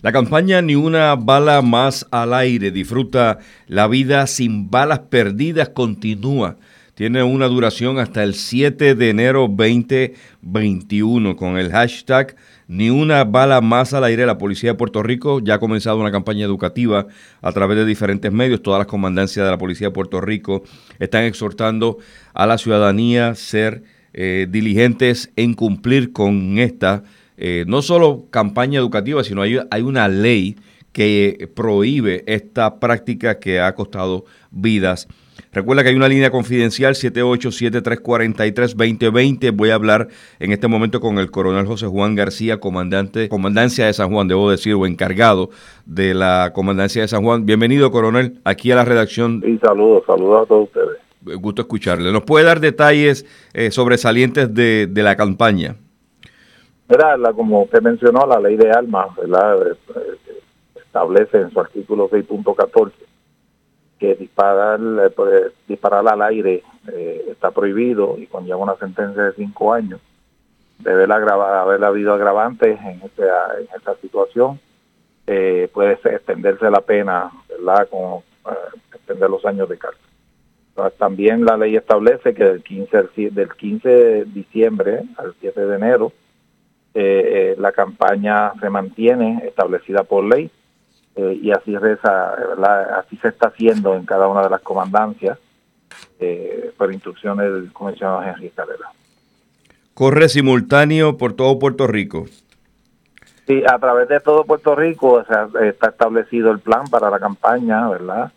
La campaña Ni una bala más al aire, disfruta la vida sin balas perdidas, continúa. Tiene una duración hasta el 7 de enero 2021 con el hashtag Ni una bala más al aire. La Policía de Puerto Rico ya ha comenzado una campaña educativa a través de diferentes medios. Todas las comandancias de la Policía de Puerto Rico están exhortando a la ciudadanía a ser eh, diligentes en cumplir con esta eh, no solo campaña educativa, sino hay, hay una ley que prohíbe esta práctica que ha costado vidas. Recuerda que hay una línea confidencial 7873432020. Voy a hablar en este momento con el coronel José Juan García, comandante, comandancia de San Juan, debo decir, o encargado de la comandancia de San Juan. Bienvenido, coronel, aquí a la redacción. Y saludos, saludos a todos ustedes. Gusto escucharle. ¿Nos puede dar detalles eh, sobresalientes de, de la campaña? La, como usted mencionó, la ley de armas ¿verdad? establece en su artículo 6.14 que disparar, eh, pues, disparar al aire eh, está prohibido y conlleva una sentencia de cinco años. Debe haber habido agravantes en, este, esta situación. Eh, puede extenderse la pena, ¿verdad? Como extender los años de cárcel. También la ley establece que del 15, del 15 de diciembre al 7 de enero eh, la campaña se mantiene establecida por ley eh, y así reza, así se está haciendo en cada una de las comandancias eh, por instrucciones del comisionado Henry Escalera. ¿Corre simultáneo por todo Puerto Rico? Sí, a través de todo Puerto Rico está establecido el plan para la campaña, ¿verdad?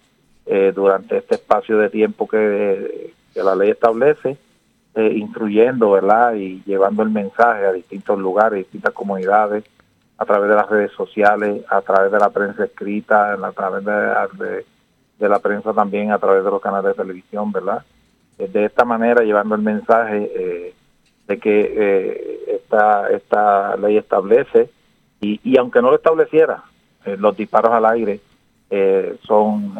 durante este espacio de tiempo que la ley establece eh, instruyendo, ¿verdad? Y llevando el mensaje a distintos lugares, distintas comunidades, a través de las redes sociales, a través de la prensa escrita, a través de, la prensa también, a través de los canales de televisión, ¿verdad? Eh, de esta manera, llevando el mensaje eh, de que esta, esta ley establece, y, y aunque no lo estableciera, los disparos al aire son,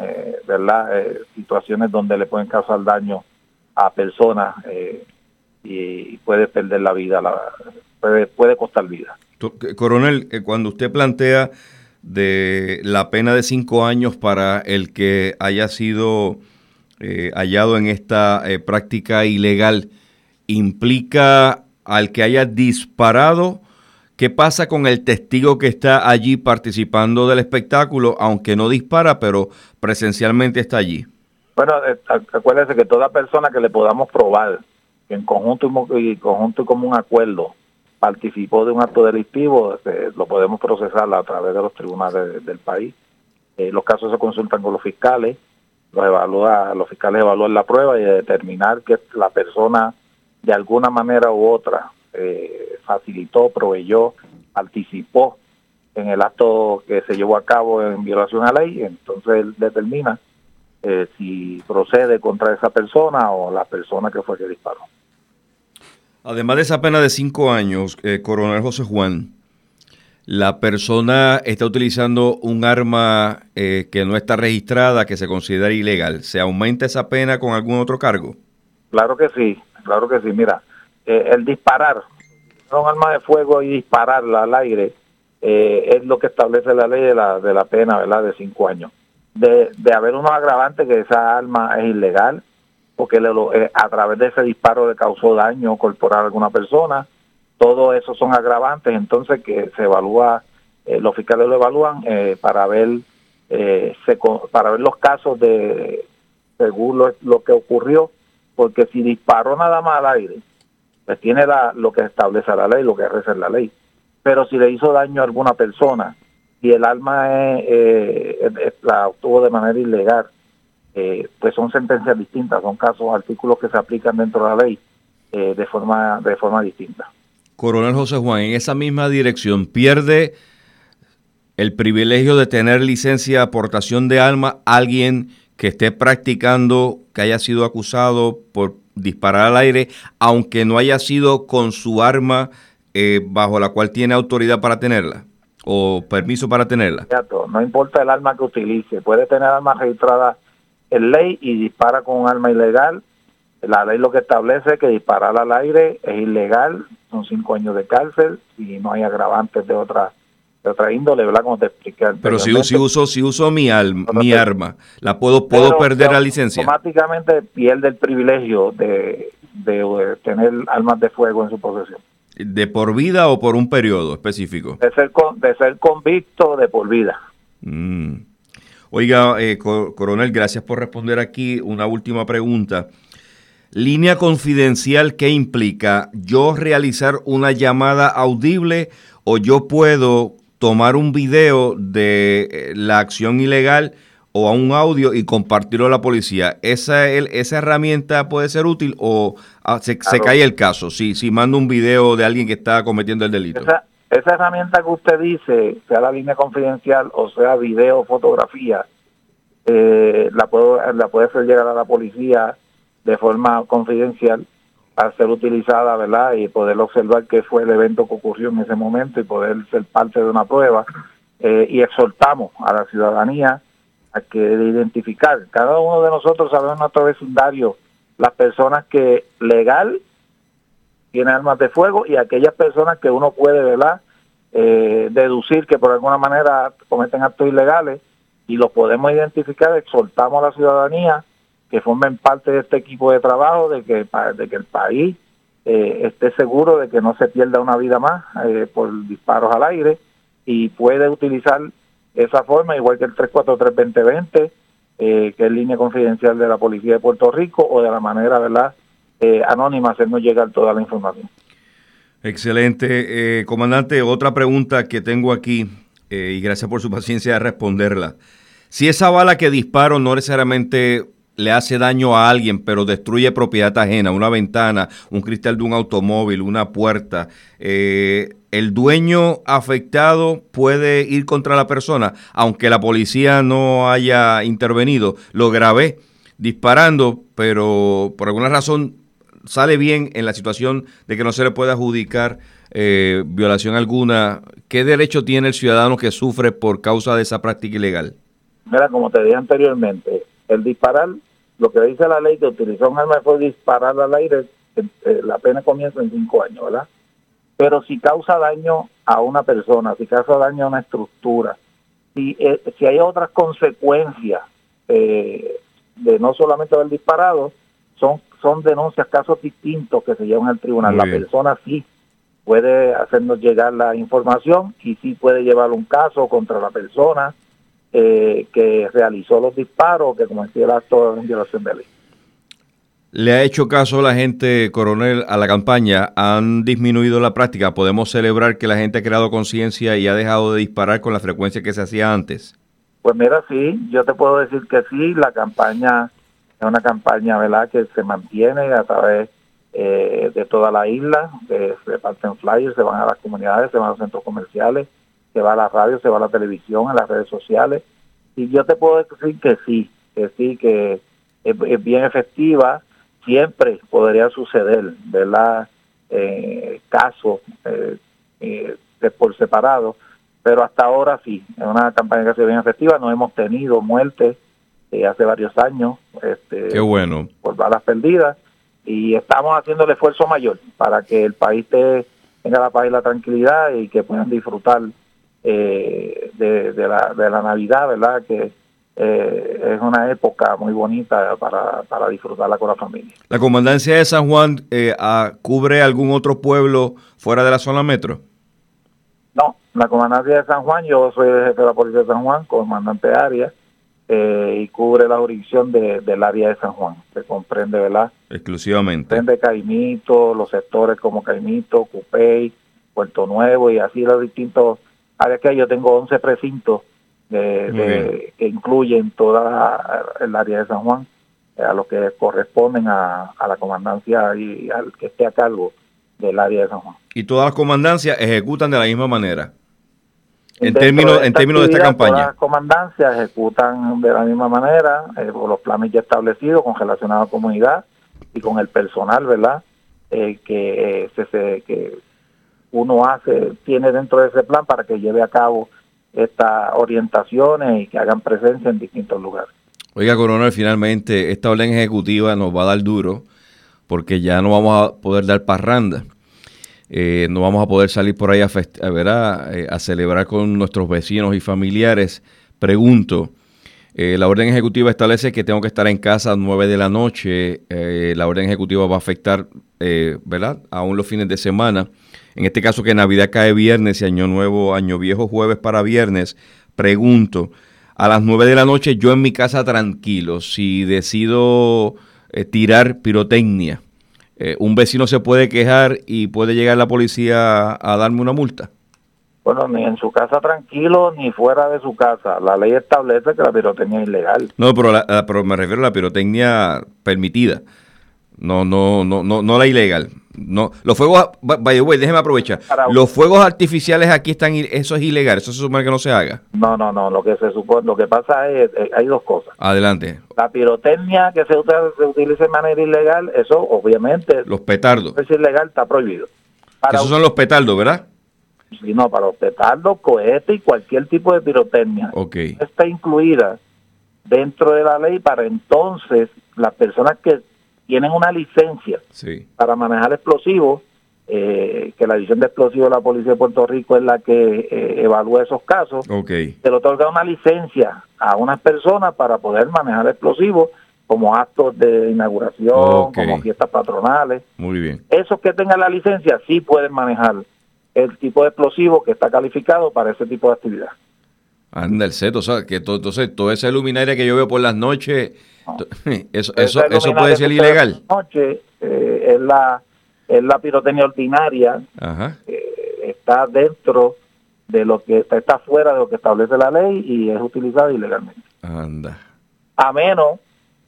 ¿verdad?, situaciones donde le pueden causar daño a personas eh, y puede perder la vida, la, puede, puede costar vida. Coronel, eh, cuando usted plantea de la pena de cinco años para el que haya sido eh, hallado en esta práctica ilegal, ¿implica al que haya disparado? ¿Qué pasa con el testigo que está allí participando del espectáculo, aunque no dispara, pero presencialmente está allí? Bueno, eh, acuérdense que toda persona que le podamos probar en conjunto y, conjunto y como un acuerdo participó de un acto delictivo, este, lo podemos procesar a través de los tribunales del país. Eh, los casos se consultan con los fiscales, los evalúa, los fiscales evalúan la prueba y determinar que la persona de alguna manera u otra eh, facilitó, proveyó, participó en el acto que se llevó a cabo en violación a la ley, entonces él determina eh, si procede contra esa persona o la persona que fue que disparó. Además de esa pena de cinco años, eh, coronel José Juan, la persona está utilizando un arma eh, que no está registrada, que se considera ilegal. ¿Se aumenta esa pena con algún otro cargo? Claro que sí, claro que sí. Mira, el disparar, un arma de fuego y dispararla al aire, es lo que establece la ley de la, de la pena, ¿verdad?, de cinco años de, de haber unos agravantes que esa arma es ilegal, porque le, eh, a través de ese disparo le causó daño corporal a alguna persona, todo eso son agravantes, entonces que se evalúa, eh, los fiscales lo evalúan eh, para ver se, para ver los casos de según lo, lo, que ocurrió, porque si disparó nada más al aire, pues tiene la, lo que establece la ley, lo que reza la ley. Pero si le hizo daño a alguna persona, y el arma eh, la obtuvo de manera ilegal, eh, pues son sentencias distintas, son casos, artículos que se aplican dentro de la ley eh, de forma de forma distinta. Coronel José Juan, en esa misma dirección pierde el privilegio de tener licencia de aportación de arma alguien que esté practicando, que haya sido acusado por disparar al aire, aunque no haya sido con su arma bajo la cual tiene autoridad para tenerla o permiso para tenerla. No importa el arma que utilice, puede tener arma registrada en ley y dispara con un arma ilegal. La ley lo que establece es que disparar al aire es ilegal, son cinco años de cárcel y no hay agravantes de otra de otra índole, ¿verdad? Como te expliqué Pero si, si, uso, si uso mi, mi arma, ¿la puedo, puedo perder la licencia? Automáticamente pierde el privilegio de, de, tener armas de fuego en su posesión. ¿De por vida o por un periodo específico? De ser, de ser convicto de por vida. Mm. Oiga, eh, coronel, gracias por responder aquí. Una última pregunta. Línea confidencial, ¿qué implica? ¿Yo realizar una llamada audible o yo puedo tomar un video de eh, la acción ilegal o a un audio y compartirlo a la policía? ¿Esa, esa herramienta puede ser útil o ah, se, cae el caso si, si mando un video de alguien que está cometiendo el delito? Esa, esa herramienta que usted dice, sea la línea confidencial o sea video fotografía, eh, la, puedo, la puede hacer llegar a la policía de forma confidencial a ser utilizada, ¿verdad? Y poder observar qué fue el evento que ocurrió en ese momento y poder ser parte de una prueba. Eh, y exhortamos a la ciudadanía a que identificar, cada uno de nosotros sabemos nuestro vecindario las personas que legal tienen armas de fuego y aquellas personas que uno puede. Eh, deducir que por alguna manera cometen actos ilegales y los podemos identificar, exhortamos a la ciudadanía que formen parte de este equipo de trabajo, de que, de que el país eh, esté seguro de que no se pierda una vida más eh, por disparos al aire y puede utilizar esa forma, igual que el 343-2020, eh, que es línea confidencial de la Policía de Puerto Rico, o de la manera, ¿verdad?, anónima, hacernos llegar toda la información. Excelente. comandante, otra pregunta que tengo aquí, y gracias por su paciencia de responderla. Si esa bala que disparo no necesariamente le hace daño a alguien, pero destruye propiedad ajena, una ventana, un cristal de un automóvil, una puerta, eh, el dueño afectado puede ir contra la persona, aunque la policía no haya intervenido. Lo grabé disparando, pero por alguna razón sale bien en la situación de que no se le puede adjudicar eh, violación alguna. ¿Qué derecho tiene el ciudadano que sufre por causa de esa práctica ilegal? Mira, como te dije anteriormente, el disparar, lo que dice la ley que utilizó un arma fue disparar al aire, eh, eh, la pena comienza en cinco años, ¿verdad? Pero si causa daño a una persona, si causa daño a una estructura, si, eh, si hay otras consecuencias de no solamente haber disparado, son, son denuncias, casos distintos que se llevan al tribunal. la persona sí puede hacernos llegar la información y sí puede llevar un caso contra la persona eh, que realizó los disparos, que cometió el acto de violación de ley. ¿Le ha hecho caso la gente, coronel, a la campaña? ¿Han disminuido la práctica? ¿Podemos celebrar que la gente ha creado conciencia y ha dejado de disparar con la frecuencia que se hacía antes? Pues mira, sí, yo te puedo decir que sí, la campaña es una campaña, ¿verdad?, que se mantiene a través eh, de toda la isla, se reparten flyers, se van a las comunidades, se van a los centros comerciales, se va a la radio, se va a la televisión, a las redes sociales. Y yo te puedo decir que sí, que sí, que es, bien efectiva. Siempre podría suceder, ¿verdad? Eh, casos eh, eh, por separado, pero hasta ahora sí, es una campaña que ha sido bien efectiva. No hemos tenido muertes eh, hace varios años este, Qué bueno. por balas perdidas y estamos haciendo el esfuerzo mayor para que el país tenga la paz y la tranquilidad y que puedan disfrutar eh, de, la, de la Navidad, ¿verdad? Que eh, es una época muy bonita para, para disfrutarla con la familia. ¿La comandancia de San Juan eh, cubre algún otro pueblo fuera de la zona metro? No, la comandancia de San Juan, yo soy el jefe de la policía de San Juan, comandante de área, y cubre la jurisdicción del área de San Juan, que comprende, ¿verdad? Exclusivamente. Comprende Caimito, los sectores como Caimito, Cupey, Puerto Nuevo y así los distintos que yo tengo 11 precintos de, que incluyen toda el área de San Juan, eh, a los que corresponden a, la comandancia y al que esté a cargo del área de San Juan. ¿Y todas las comandancias ejecutan de la misma manera? En términos, de en términos de esta campaña. Todas las comandancias ejecutan de la misma manera, eh, por los planes ya establecidos con relación a la comunidad y con el personal, ¿verdad? Eh, que, se, que uno hace, tiene dentro de ese plan para que lleve a cabo estas orientaciones y que hagan presencia en distintos lugares. Oiga, coronel, finalmente esta orden ejecutiva nos va a dar duro porque ya no vamos a poder dar parranda. eh, no vamos a poder salir por ahí a, eh, a celebrar con nuestros vecinos y familiares. Pregunto, eh, la orden ejecutiva establece que tengo que estar en casa a 9 de la noche. la orden ejecutiva va a afectar, ¿verdad? Aún los fines de semana. En este caso que Navidad cae viernes y Año Nuevo, Año Viejo jueves para viernes. Pregunto, a las 9 de la noche yo en mi casa tranquilo, si decido tirar pirotecnia, eh, un vecino se puede quejar y puede llegar la policía a, darme una multa. Bueno, ni en su casa tranquilo, ni fuera de su casa. La ley establece que la pirotecnia es ilegal. No, pero, pero me refiero a la pirotecnia permitida. No, no, no, no, no la ilegal. No, los fuegos, vaya, güey, déjeme aprovechar. Los fuegos artificiales aquí están, eso es ilegal, eso se supone que no se haga. No, no, no, lo que se supone, lo que pasa es, eh, hay dos cosas. Adelante. La pirotecnia que se, se utiliza de manera ilegal, eso obviamente. Los petardos. Es ilegal, está prohibido. esos son los petardos, ¿verdad? Sí, no, para los petardos, cohetes y cualquier tipo de pirotecnia. Está incluida dentro de la ley para entonces las personas que tienen una licencia para manejar explosivos, eh, que la división de explosivos de la Policía de Puerto Rico es la que eh, evalúa esos casos, okay. se le otorga una licencia a unas personas para poder manejar explosivos como actos de inauguración, como fiestas patronales. Muy bien. Esos que tengan la licencia sí pueden manejar el tipo de explosivo que está calificado para ese tipo de actividad. Anda el seto, o sea, que todo, entonces toda esa luminaria que yo veo por las noches Eso, eso, eso puede ser ilegal. Noche, eh, es, la, es la pirotecnia ordinaria. está dentro de lo que está, fuera de lo que establece la ley y es utilizada ilegalmente. Anda. A menos,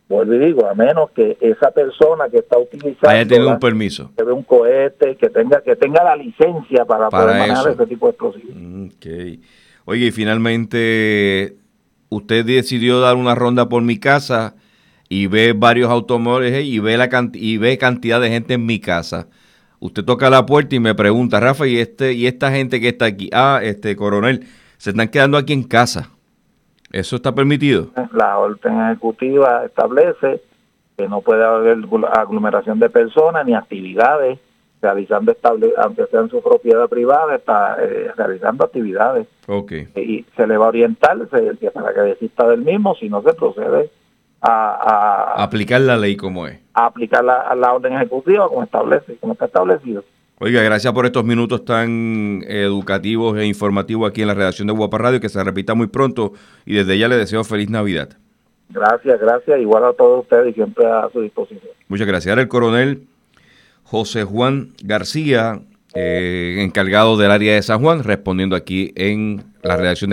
vuelvo y digo, a menos que esa persona que está utilizando haya tenido un permiso, que un cohete, que tenga que tenga la licencia para, poder manejar ese tipo de explosivos. Okay. Oye, y finalmente usted decidió dar una ronda por mi casa y ve varios automóviles y ve, la y ve cantidad de gente en mi casa. Usted toca la puerta y me pregunta, Rafa, ¿y, este, y esta gente que está aquí? Ah, este coronel, se están quedando aquí en casa. ¿Eso está permitido? La orden ejecutiva establece que no puede haber aglomeración de personas ni actividades realizando estable, aunque sea en su propiedad privada, está eh, realizando actividades. Okay. Y se le va a orientar para que desista del mismo si no se procede a, aplicar la ley como es. A aplicar la, la orden ejecutiva como establece, como está establecido. Oiga, gracias por estos minutos tan educativos e informativos aquí en la redacción de Guapa Radio, que se repita muy pronto y desde ya le deseo feliz Navidad. Gracias, gracias, igual a todos ustedes y siempre a su disposición. Muchas gracias. Ahora el coronel José Juan García, eh, encargado del área de San Juan, respondiendo aquí en la redacción de